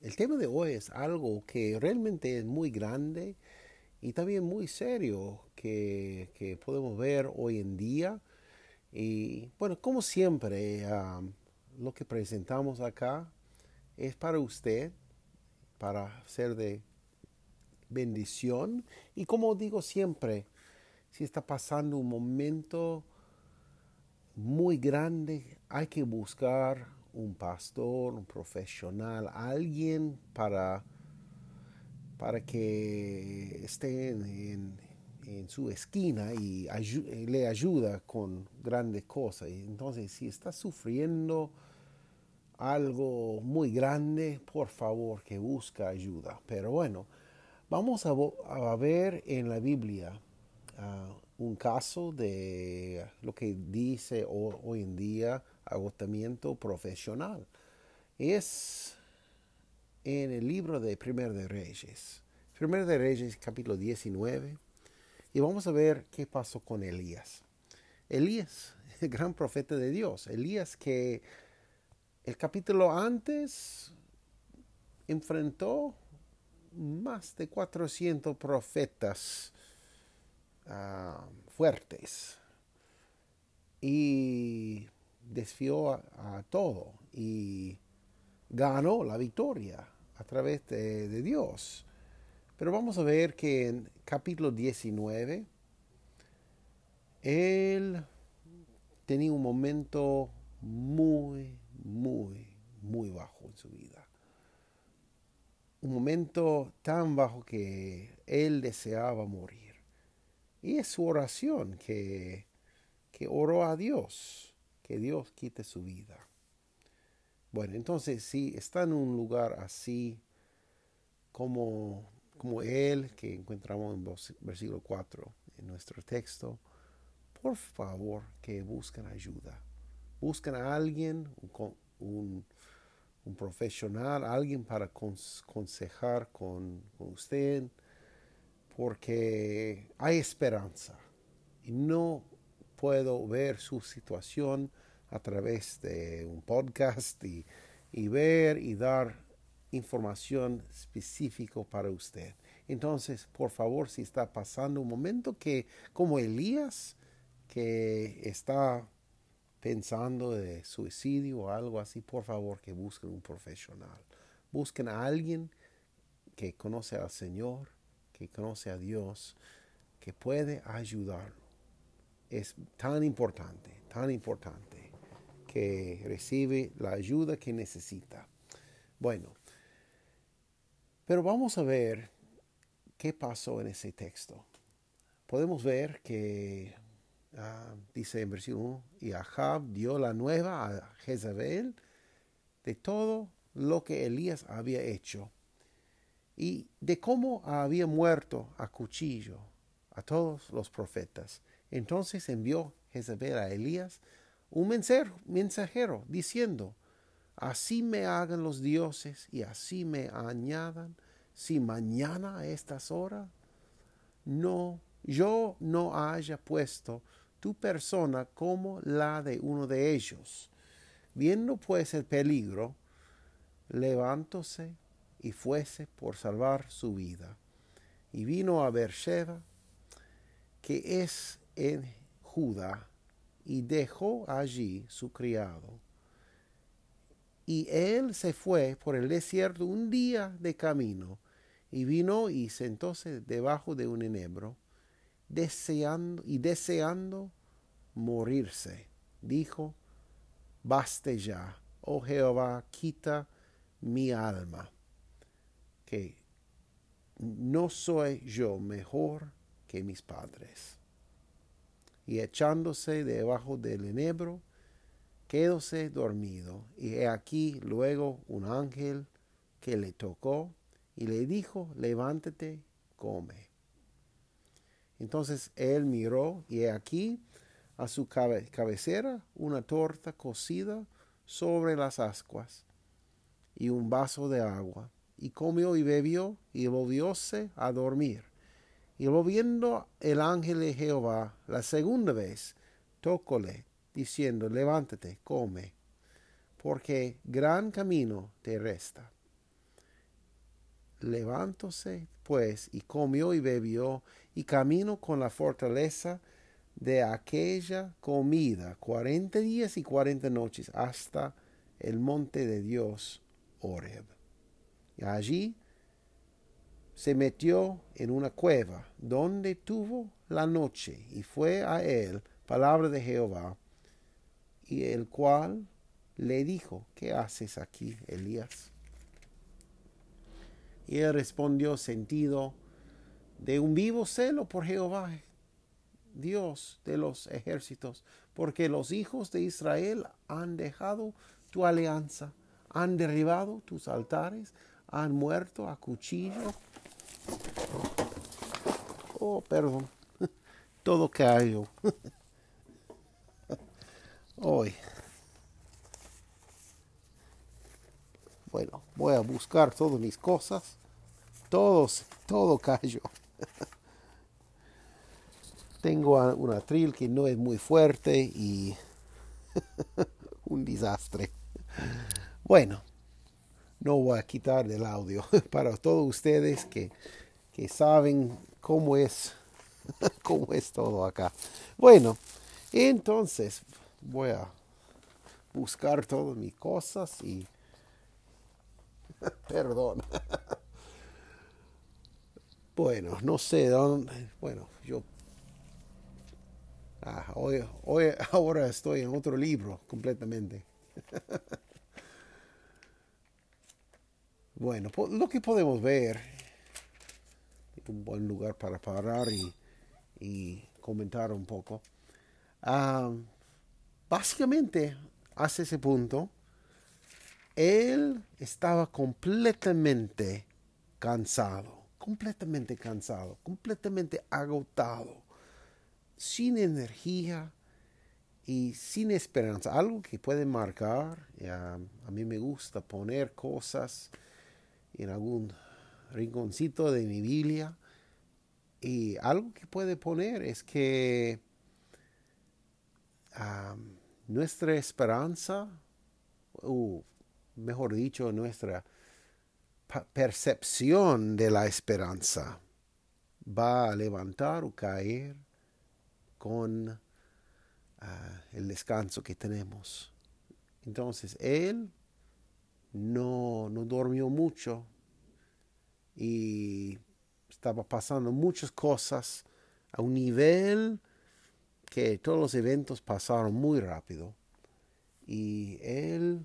el tema de hoy es algo que realmente es muy grande y también muy serio que, podemos ver hoy en día. Y bueno, como siempre, lo que presentamos acá es para usted, para ser de bendición. Y como digo siempre, si está pasando un momento muy grande, hay que buscar un pastor, un profesional, alguien para, para que esté en, su esquina y le ayuda con grandes cosas. Entonces, si está sufriendo algo muy grande, por favor que busque ayuda. Pero bueno, vamos a, ver en la Biblia ah, un caso de lo que dice hoy en día agotamiento profesional. Es en el libro de Primer de Reyes. Primer de Reyes capítulo 19. Y vamos a ver qué pasó con Elías. Elías, el gran profeta de Dios. Elías que el capítulo antes enfrentó más de 400 profetas ah, fuertes. Y desfió a, todo y ganó la victoria a través de, Dios. Pero vamos a ver que en capítulo 19, él tenía un momento muy, muy, muy bajo en su vida. Un momento tan bajo que él deseaba morir. Y es su oración que, que oró a Dios que Dios quite su vida. Bueno, entonces si está en un lugar así como, como él, que encontramos en versículo 4 en nuestro texto, por favor que busquen ayuda. Busquen a alguien, un, profesional, alguien para consejar con, con usted, porque hay esperanza. Y no puedo ver su situación a través de un podcast y, ver y dar información específica para usted. Entonces, por favor, si está pasando un momento que, como Elías, que está pensando de suicidio o algo así, por favor que busquen un profesional. Busquen a alguien que conoce al Señor, que conoce a Dios, que puede ayudarlo es tan importante, tan importante que recibe la ayuda que necesita. Bueno, pero vamos a ver qué pasó en ese texto. Podemos ver que ah, dice en versículo 1, y Ahab dio la nueva a Jezabel de todo lo que Elías había hecho y de cómo había muerto a cuchillo a todos los profetas entonces envió Jezabel a Elías un mensajero, diciendo, así me hagan los dioses y así me añadan, si mañana a estas horas no, yo no haya puesto tu persona como la de uno de ellos. Viendo pues el peligro, levantóse y fuese por salvar su vida. Y vino a Beersheba, que es en Judá y dejó allí su criado. Y él se fue por el desierto un día de camino y vino y sentóse debajo de un enebro, deseando y deseando morirse. Dijo, baste ya, oh Jehová, quita mi alma, que no soy yo mejor que mis padres y echándose debajo del enebro, quedóse dormido. Y he aquí luego un ángel que le tocó y le dijo, levántate, come. Entonces él miró y aquí a su cabecera una torta cocida sobre las ascuas y un vaso de agua. Y comió y bebió y volvióse a dormir. Y volviendo el ángel de Jehová la segunda vez, tócole, diciendo, levántate, come, porque gran camino te resta. Levantóse, pues, y comió y bebió, y camino con la fortaleza de aquella comida cuarenta días y cuarenta noches hasta el monte de Dios, Oreb. Y allí se metió en una cueva donde tuvo la noche y fue a él palabra de Jehová y el cual le dijo, ¿qué haces aquí, Elías? Y él respondió sentido de un vivo celo por Jehová, Dios de los ejércitos, porque los hijos de Israel han dejado tu alianza, han derribado tus altares, han muerto a cuchillo. Oh, perdón, todo cayó. Hoy. Bueno, voy a buscar todas mis cosas. Todos, todo cayó. Tengo un atril que no es muy fuerte y un desastre. Bueno, no voy a quitar del audio para todos ustedes que, que saben cómo es, cómo es todo acá. Bueno, entonces voy a buscar todas mis cosas y perdón. bueno, no sé dónde. Bueno, yo ah, hoy, hoy ahora estoy en otro libro completamente. Bueno, lo que podemos ver, un buen lugar para parar y, comentar un poco. Básicamente, hace ese punto, él estaba completamente cansado, completamente cansado, completamente agotado, sin energía y sin esperanza. Algo que puede marcar, a mí me gusta poner cosas en algún rinconcito de mi Biblia. Y algo que puede poner es que nuestra esperanza, o mejor dicho, nuestra percepción de la esperanza va a levantar o caer con ah, el descanso que tenemos. Entonces, él no, no durmió mucho y estaba pasando muchas cosas a un nivel que todos los eventos pasaron muy rápido y él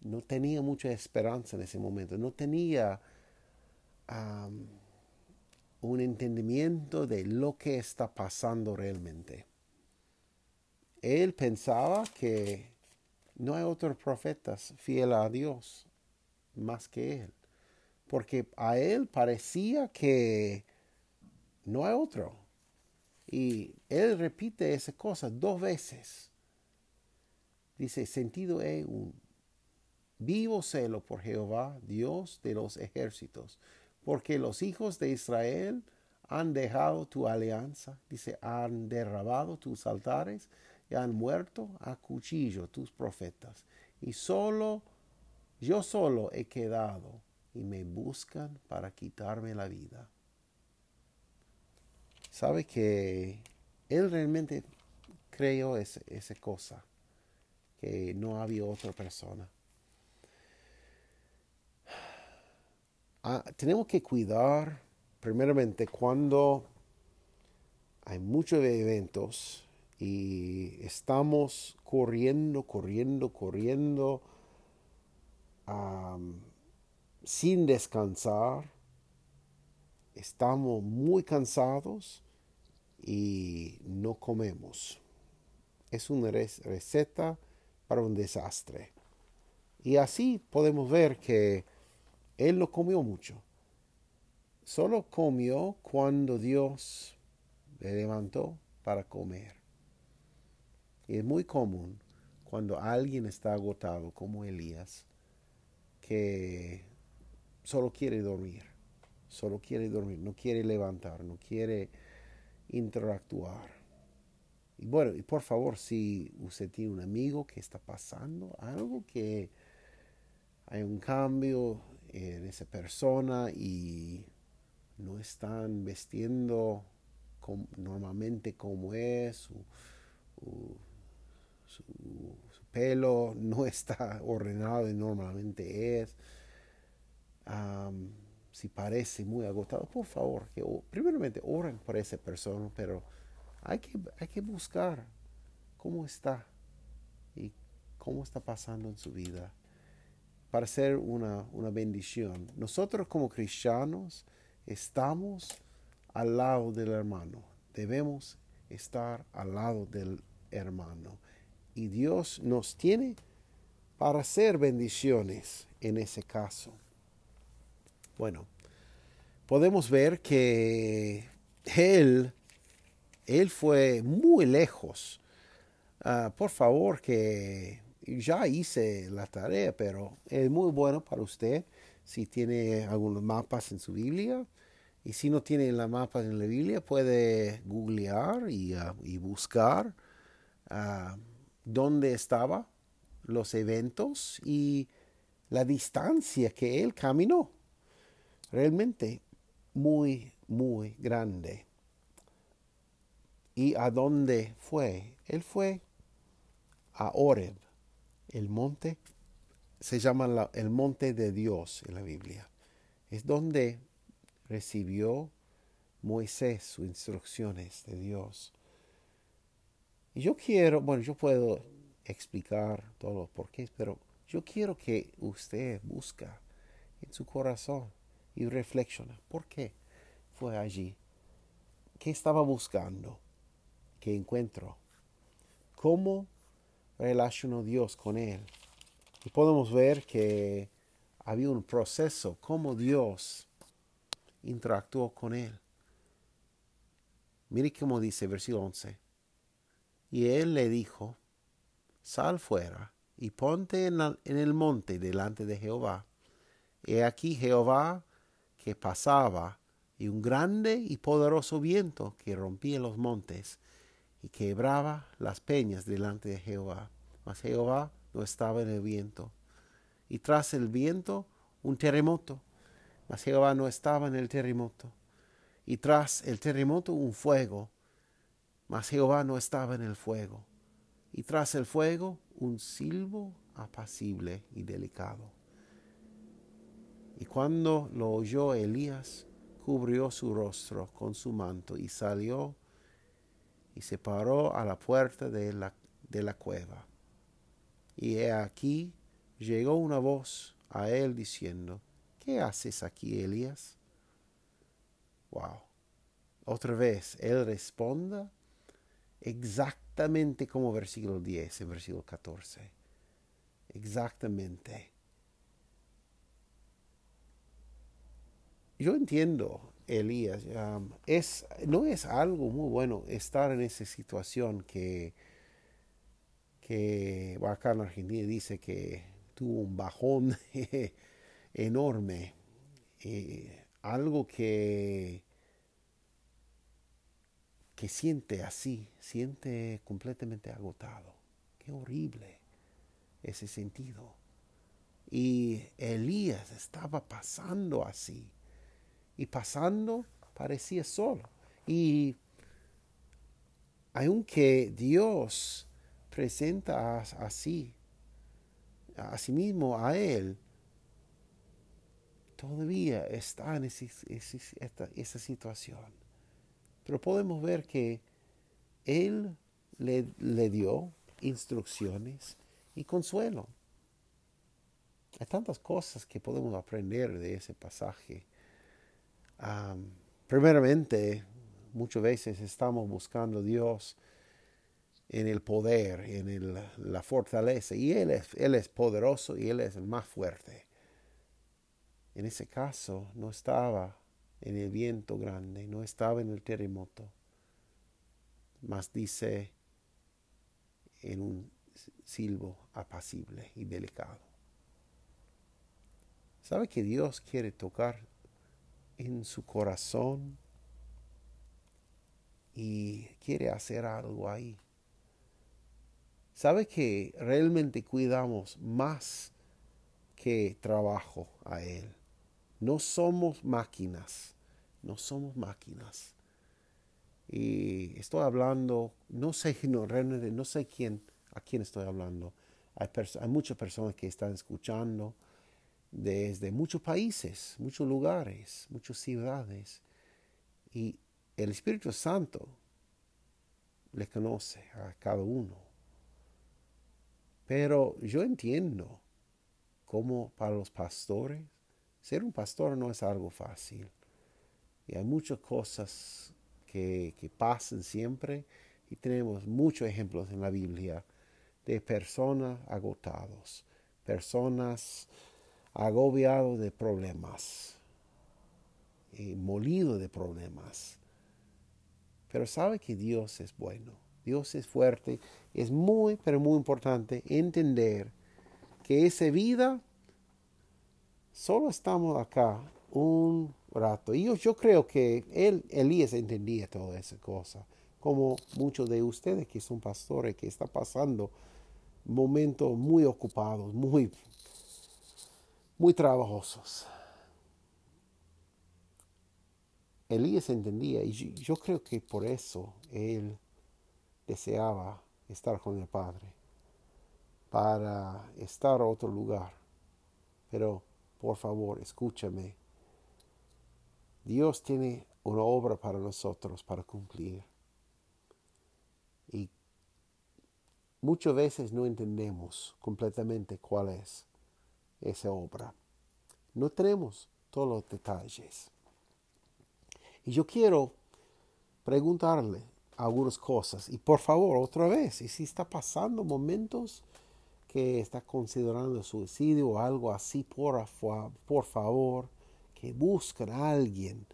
no tenía mucha esperanza en ese momento, no tenía un entendimiento de lo que está pasando realmente. Él pensaba que no hay otros profetas fieles a Dios más que él, porque a él parecía que no hay otro. Y él repite esa cosa dos veces. Dice, sentido es un vivo celo por Jehová, Dios de los ejércitos, porque los hijos de Israel han dejado tu alianza, dice, han derrabado tus altares y han muerto a cuchillo tus profetas. Y solo, yo solo he quedado y me buscan para quitarme la vida sabe que él realmente creyó esa cosa, que no había otra persona. Ah, tenemos que cuidar, primeramente, cuando hay muchos eventos y estamos corriendo, corriendo, corriendo, sin descansar, estamos muy cansados y no comemos. Es una receta para un desastre. Y así podemos ver que él no comió mucho. Solo comió cuando Dios le levantó para comer. Es muy común cuando alguien está agotado, como Elías, que solo quiere dormir, solo quiere dormir, no quiere levantar, no quiere interactuar. Y bueno, y por favor, si usted tiene un amigo que está pasando algo, que hay un cambio en esa persona y no están vestiendo normalmente como es, su, pelo no está ordenado y normalmente es. si parece muy agotado, por favor, que primeramente oren por esa persona, pero hay que, hay que buscar cómo está y cómo está pasando en su vida para ser una, una bendición. Nosotros como cristianos estamos al lado del hermano. Debemos estar al lado del hermano. Y Dios nos tiene para hacer bendiciones en ese caso. Bueno, podemos ver que Él, Él fue muy lejos. Ah, por favor, que ya hice la tarea, pero es muy bueno para usted si tiene algunos mapas en su Biblia y si no tiene la mapa en la Biblia, puede googlear y, ah, buscar uh, dónde estaban los eventos y la distancia que él caminó. Realmente muy, muy grande. ¿Y a dónde fue? Él fue a Oreb, el monte, se llama el monte de Dios en la Biblia. Es donde recibió Moisés sus instrucciones de Dios. Y yo quiero, bueno, yo puedo explicar todo los porqués, pero yo quiero que usted busca en su corazón y reflexiona. ¿Por qué fue allí? ¿Qué estaba buscando? ¿Qué encuentro? ¿Cómo relacionó Dios con él? Y podemos ver que había un proceso, cómo Dios interactuó con él. Mire cómo dice versículo 11. Y él le dijo, sal fuera y ponte en, el monte delante de Jehová. He aquí Jehová que pasaba y un grande y poderoso viento que rompía los montes y quebraba las peñas delante de Jehová. Mas Jehová no estaba en el viento. Y tras el viento un terremoto mas Jehová no estaba en el terremoto. Y tras el terremoto un fuego, mas Jehová no estaba en el fuego. Y tras el fuego un silbo apacible y delicado. Y cuando lo oyó Elías, cubrió su rostro con su manto y salió y se paró a la puerta de la, de la cueva. Y he aquí llegó una voz a él diciendo, ¿qué haces aquí, Elías? Wow. Otra vez, él responda exactamente como versículo 10 en versículo 14. Exactamente. Yo entiendo, Elías, es, no es algo muy bueno estar en esa situación que, que acá en Argentina dice que tuvo un bajón enorme, eh, algo que, que siente así, siente completamente agotado. Qué horrible ese sentido. Y Elías estaba pasando así. Y pasando parecía solo. Y aunque Dios presenta así, a sí mismo a él, todavía está en esa situación. Pero podemos ver que Él le, le, dio instrucciones y consuelo. Hay tantas cosas que podemos aprender de ese pasaje. primeramente, muchas veces estamos buscando a Dios en el poder, en la fortaleza, y él es, él es poderoso y Él es el más fuerte. en ese caso no estaba en el viento grande, no estaba en el terremoto, mas dice en un silbo apacible y delicado. ¿Sabe que Dios quiere tocar en su corazón y quiere hacer algo ahí? ¿Sabe que realmente cuidamos más que trabajo a Él? No somos máquinas, no somos máquinas. Y estoy hablando, no sé, no, no sé quién, a quién estoy hablando. Hay, hay muchas personas que están escuchando desde muchos países, muchos lugares, muchas ciudades. Y el Espíritu Santo le conoce a cada uno. Pero yo entiendo cómo para los pastores ser un pastor no es algo fácil. Y hay muchas cosas que, pasan siempre y tenemos muchos ejemplos en la Biblia de personas agotados, personas agobiados de problemas, y molidos de problemas. Pero sabe que Dios es bueno, Dios es fuerte. Es muy, pero muy importante entender que esa vida solo estamos acá un rato. Y yo, creo que él, Elías entendía toda esa cosa, como muchos de ustedes que son pastores, que están pasando momentos muy ocupados, muy, muy trabajosos. Elías entendía y yo creo que por eso él deseaba estar con el Padre, para estar a otro lugar. Pero por favor, escúchame. Dios tiene una obra para nosotros para cumplir. Y muchas veces no entendemos completamente cuál es esa obra. No tenemos todos los detalles. Y yo quiero preguntarle algunas cosas. Y por favor, otra vez, y si está pasando momentos que está considerando suicidio o algo así, por, por favor, que busquen a alguien,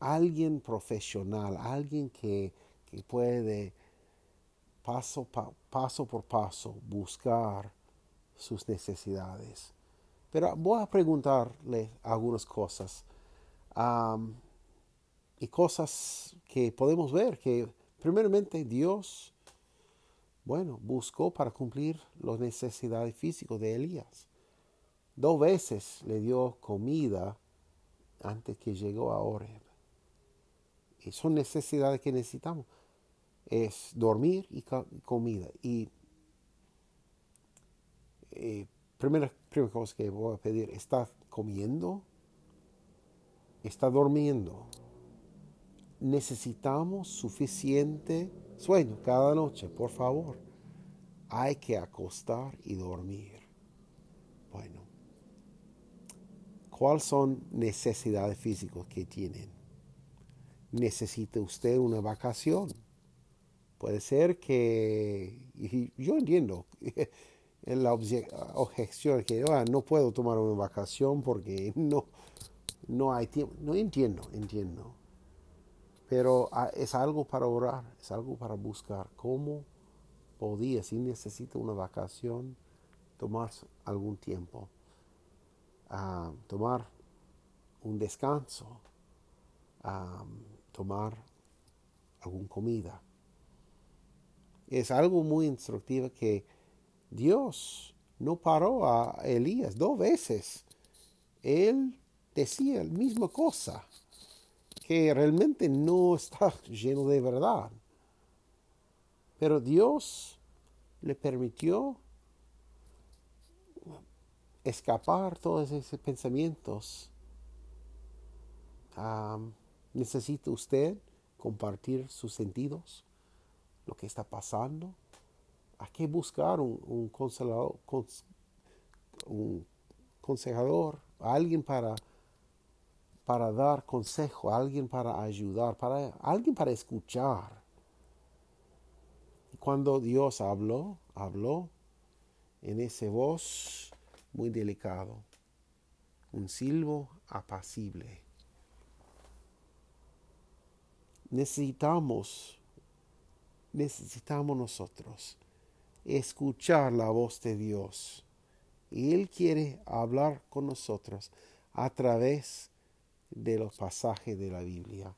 alguien profesional, alguien que, puede paso, paso por paso buscar sus necesidades. Pero voy a preguntarle algunas cosas y cosas que podemos ver que primeramente Dios bueno, buscó para cumplir las necesidades físicas de Elías. Dos veces le dio comida antes que llegó a Oreb. Y son necesidades que necesitamos. Es dormir y comida. Y eh, primera, primera cosa que voy a pedir, ¿está comiendo? ¿Está durmiendo? Necesitamos suficiente Sueño cada noche, por favor. Hay que acostar y dormir. Bueno, ¿cuáles son necesidades físicas que tienen? ¿Necesita usted una vacación? Puede ser que, yo entiendo, la objeción que ah, no puedo tomar una vacación porque no, no hay tiempo. No entiendo, entiendo. Pero ah, es algo para orar, es algo para buscar cómo podía, si necesita una vacación, tomar algún tiempo, ah, tomar un descanso, ah, tomar alguna comida. Es algo muy instructivo que Dios no paró a Elías dos veces. Él decía la misma cosa que realmente no está lleno de verdad. Pero Dios le permitió escapar todos esos pensamientos. ¿Necesita usted compartir sus sentidos? Lo que está pasando. Hay que buscar un, un, un consejador, alguien para para dar consejo, alguien para ayudar, para alguien para escuchar. Cuando Dios habló, habló en ese voz muy delicado, un silbo apacible. Necesitamos, necesitamos nosotros escuchar la voz de Dios. Y Él quiere hablar con nosotros a través de los pasajes de la Biblia.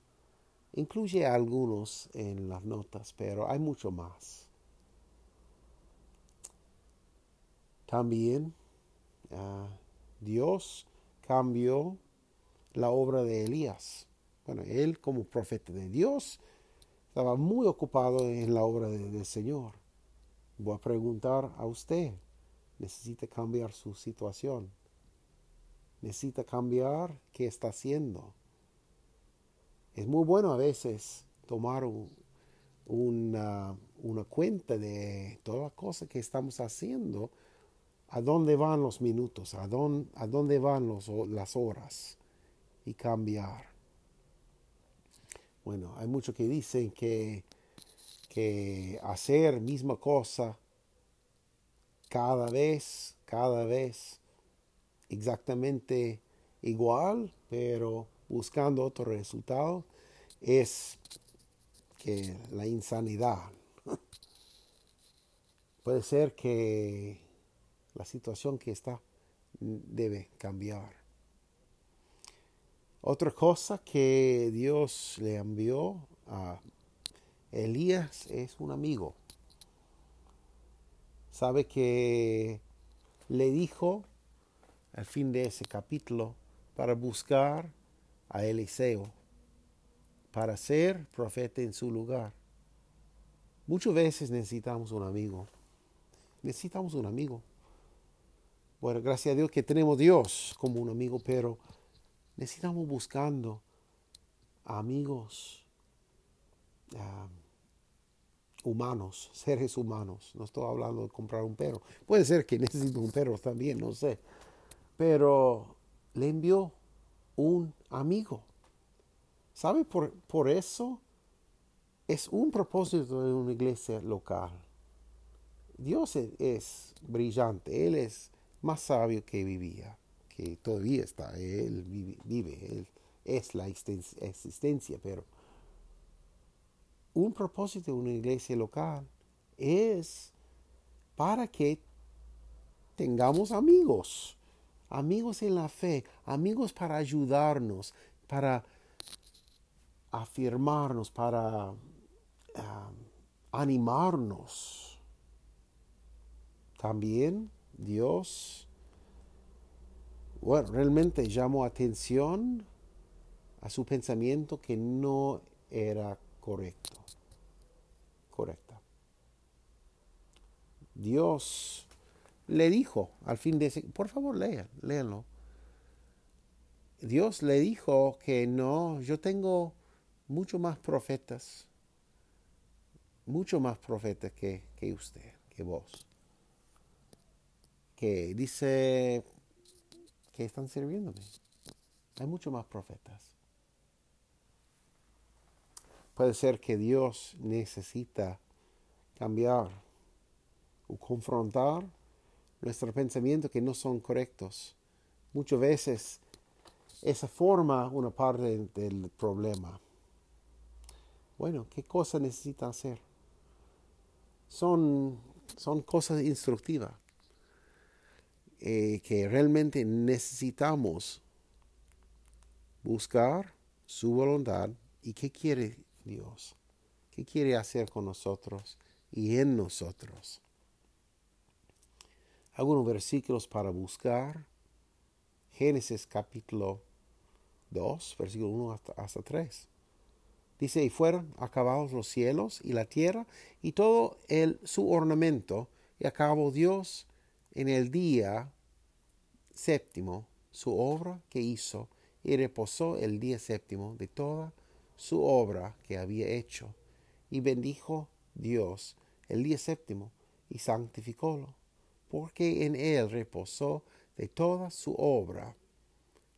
Incluye algunos en las notas, pero hay mucho más. También ah, Dios cambió la obra de Elías. Bueno, él como profeta de Dios estaba muy ocupado en la obra del Señor. Voy a preguntar a usted, ¿necesita cambiar su situación? ¿Necesita cambiar qué está haciendo? Es muy bueno a veces tomar una, una cuenta de todas las cosas que estamos haciendo a dónde van los minutos, a dónde, a dónde van los, las horas y cambiar. Bueno, hay muchos que dicen que, que hacer misma cosa cada vez, cada vez exactamente igual, pero buscando otro resultado, es que la insanidad. Puede ser que la situación que está debe cambiar. Otra cosa que Dios le envió a Elías es un amigo. Sabe que le dijo al fin de ese capítulo para buscar a Eliseo, para ser profeta en su lugar. Muchas veces necesitamos un amigo. Necesitamos un amigo. Bueno, gracias a Dios que tenemos Dios como un amigo, pero necesitamos buscando amigos humanos, seres humanos. No estoy hablando de comprar un perro. Puede ser que necesite un perro también, no sé. Pero le envió un amigo. ¿Sabe? Por, por eso es un propósito de una iglesia local. Dios es brillante, Él es más sabio que vivía, que todavía está, él vive, él es la existencia, pero un propósito de una iglesia local es para que tengamos amigos, amigos en la fe, amigos para ayudarnos, para afirmarnos, para ah, animarnos. También Dios, bueno, realmente llamó atención a su pensamiento que no era correcto, correcta. Dios le dijo al fin de ese, por favor lean, léanlo. Dios le dijo que no, yo tengo mucho más profetas, mucho más profetas que, que usted, que vos que dice que están sirviéndome. Hay muchos más profetas. Puede ser que Dios necesita cambiar o confrontar nuestros pensamientos que no son correctos. Muchas veces esa forma una parte del problema. Bueno, ¿qué cosa necesita hacer? Son, son cosas instructivas. Eh, que realmente necesitamos buscar su voluntad y qué quiere Dios, qué quiere hacer con nosotros y en nosotros. Algunos versículos para buscar. Génesis capítulo 2, versículo 1 hasta, hasta 3. Dice, y fueron acabados los cielos y la tierra y todo el, su ornamento, y acabó Dios en el día séptimo su obra que hizo y reposó el día séptimo de toda su obra que había hecho y bendijo Dios el día séptimo y santificólo porque en él reposó de toda su obra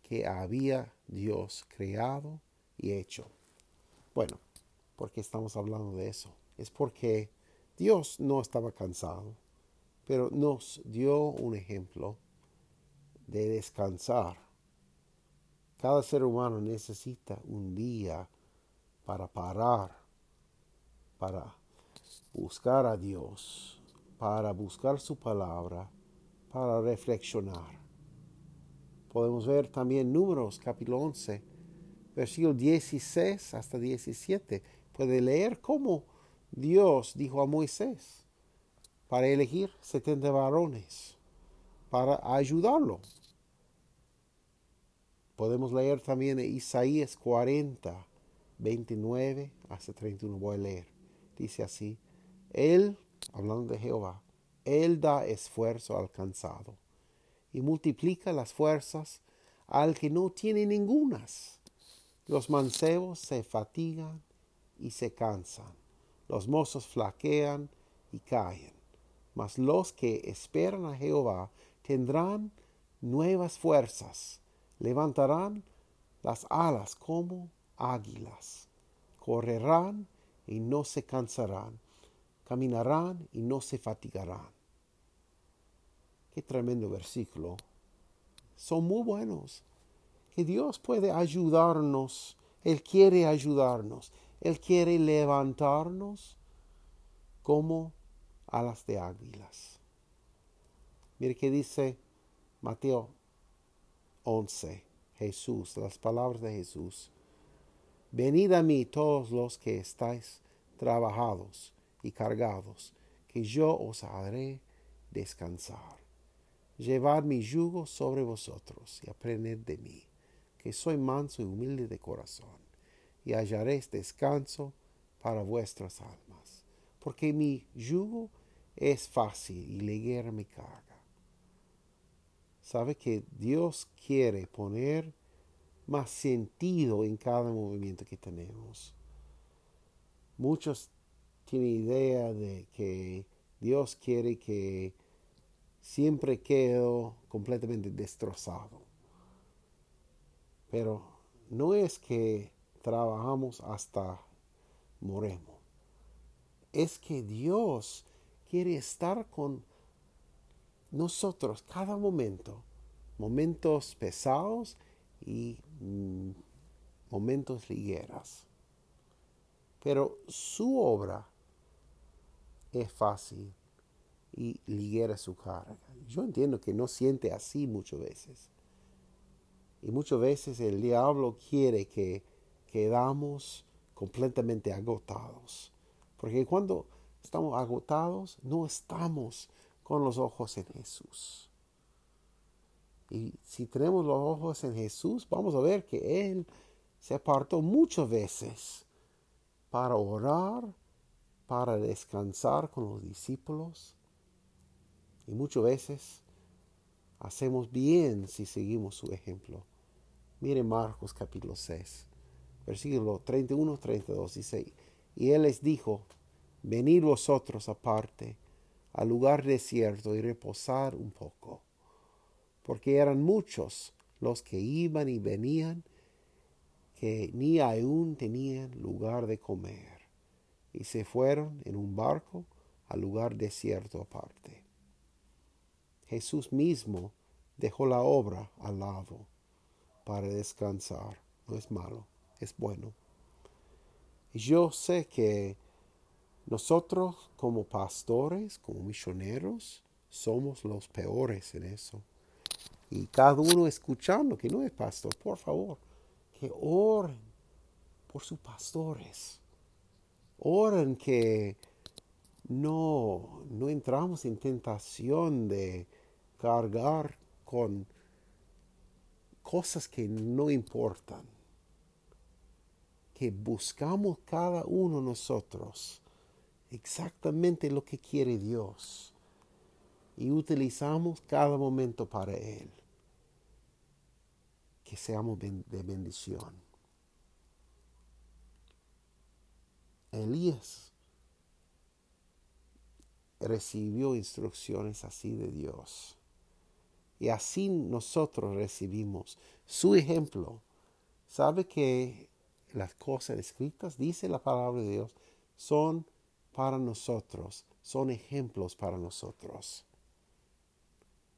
que había Dios creado y hecho. Bueno, porque estamos hablando de eso? Es porque Dios no estaba cansado pero nos dio un ejemplo de descansar Cada ser humano necesita un día para parar, para buscar a Dios, para buscar su palabra, para reflexionar. Podemos ver también números capítulo 11, versículo 16 hasta 17. Puede leer cómo Dios dijo a Moisés para elegir 70 varones para ayudarlo. Podemos leer también Isaías 40, 29 hasta 31. Voy a leer. Dice así, Él, hablando de Jehová, Él da esfuerzo al cansado y multiplica las fuerzas al que no tiene ningunas. Los mancebos se fatigan y se cansan, los mozos flaquean y caen, mas los que esperan a Jehová tendrán nuevas fuerzas, levantarán las alas como águilas, correrán y no se cansarán, caminarán y no se fatigarán. Qué tremendo versículo. Son muy buenos. Que Dios puede ayudarnos. Él quiere ayudarnos. Él quiere levantarnos como alas de águilas. Mire que dice Mateo 11, Jesús, las palabras de Jesús. Venid a mí todos los que estáis trabajados y cargados, que yo os haré descansar. Llevad mi yugo sobre vosotros y aprended de mí, que soy manso y humilde de corazón, y hallaréis descanso para vuestras almas, porque mi yugo es fácil y ligera mi carga. Sabe que Dios quiere poner más sentido en cada movimiento que tenemos. Muchos tienen idea de que Dios quiere que siempre quedo completamente destrozado. Pero no es que trabajamos hasta moremos. Es que Dios quiere estar con nosotros cada momento, momentos pesados y mm, momentos ligeras. Pero su obra es fácil y ligera su carga. Yo entiendo que no siente así muchas veces. Y muchas veces el diablo quiere que quedamos completamente agotados. Porque cuando estamos agotados, no estamos con los ojos en Jesús. Y si tenemos los ojos en Jesús, vamos a ver que Él se apartó muchas veces para orar, para descansar con los discípulos. Y muchas veces hacemos bien si seguimos su ejemplo. Mire Marcos capítulo 6, versículo 31, 32, dice, y Él les dijo, venid vosotros aparte al lugar desierto y reposar un poco, porque eran muchos los que iban y venían, que ni aún tenían lugar de comer, y se fueron en un barco al lugar desierto aparte. Jesús mismo dejó la obra al lado para descansar. No es malo, es bueno. Y yo sé que nosotros como pastores, como misioneros, somos los peores en eso. Y cada uno escuchando que no es pastor, por favor, que oren por sus pastores. Oren que no, no entramos en tentación de cargar con cosas que no importan. Que buscamos cada uno nosotros exactamente lo que quiere Dios y utilizamos cada momento para Él. Que seamos de bendición. Elías recibió instrucciones así de Dios. Y así nosotros recibimos su ejemplo. ¿Sabe que las cosas escritas, dice la palabra de Dios, son para nosotros, son ejemplos para nosotros,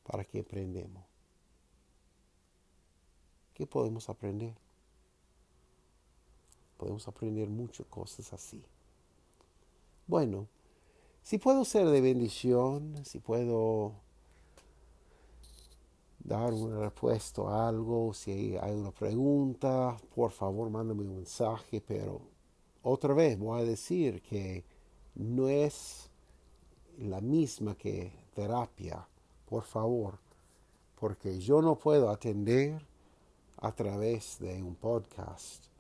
para que aprendamos. ¿Qué podemos aprender? Podemos aprender muchas cosas así. Bueno, si puedo ser de bendición, si puedo dar una respuesta a algo, si hay una pregunta, por favor mándame un mensaje, pero otra vez voy a decir que no es la misma que terapia, por favor, porque yo no puedo atender a través de un podcast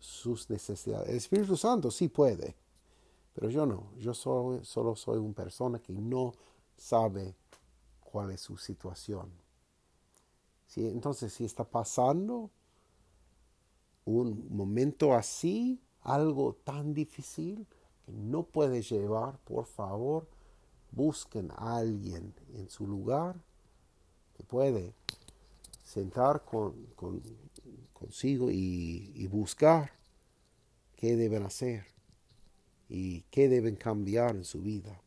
sus necesidades. El Espíritu Santo sí puede, pero yo no. Yo solo, soy una persona que no sabe cuál es su situación. ¿Sí? Entonces, si está pasando un momento así, algo tan difícil que no puede llevar, por favor, busquen a alguien en su lugar que puede sentar con, consigo y, buscar qué deben hacer y qué deben cambiar en su vida.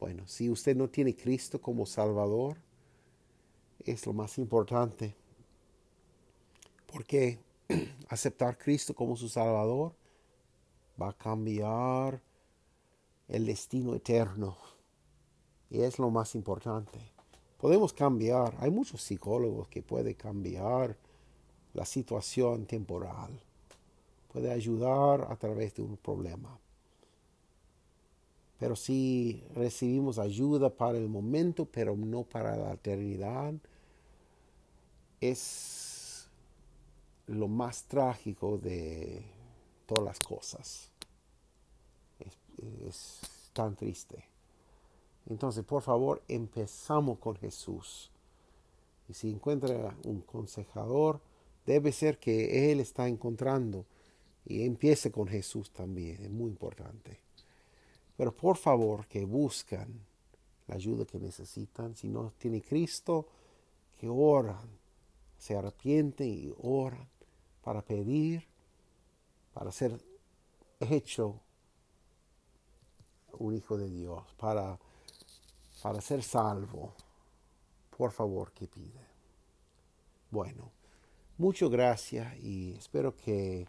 Bueno, si usted no tiene Cristo como Salvador, es lo más importante. Porque aceptar Cristo como su Salvador va a cambiar el destino eterno. Y es lo más importante. Podemos cambiar, hay muchos psicólogos que pueden cambiar la situación temporal. Puede ayudar a través de un problema. Pero si recibimos ayuda para el momento, pero no para la eternidad, es lo más trágico de todas las cosas. Es, tan triste. Entonces, por favor, empezamos con Jesús. Y si encuentra un consejador, debe ser que Él está encontrando. Y empiece con Jesús también, es muy importante. Pero por favor que buscan la ayuda que necesitan. Si no tiene Cristo, que oran, se arrepienten y oran para pedir, para ser hecho un hijo de Dios, para, para ser salvo. Por favor que pide. Bueno, muchas gracias y espero que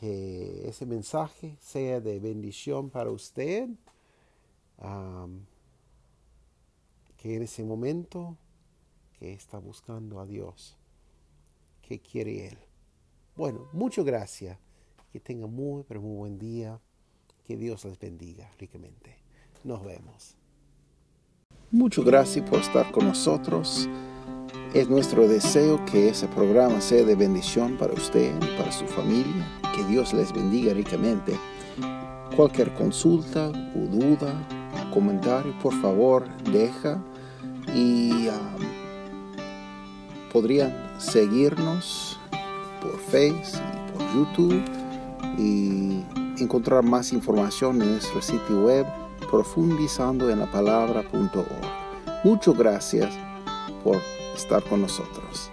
ese mensaje sea de bendición para usted, que en ese momento que está buscando a Dios, que quiere Él. Bueno, muchas gracias, que tenga muy, pero muy buen día, que Dios les bendiga ricamente. Nos vemos. Muchas gracias por estar con nosotros. Es nuestro deseo que ese programa sea de bendición para usted y para su familia. Que Dios les bendiga ricamente. Cualquier consulta o duda, comentario, por favor, deja. Y um, podrían seguirnos por Facebook y por YouTube y encontrar más información en nuestro sitio web profundizando en la palabra.org. Muchas gracias por estar con nosotros.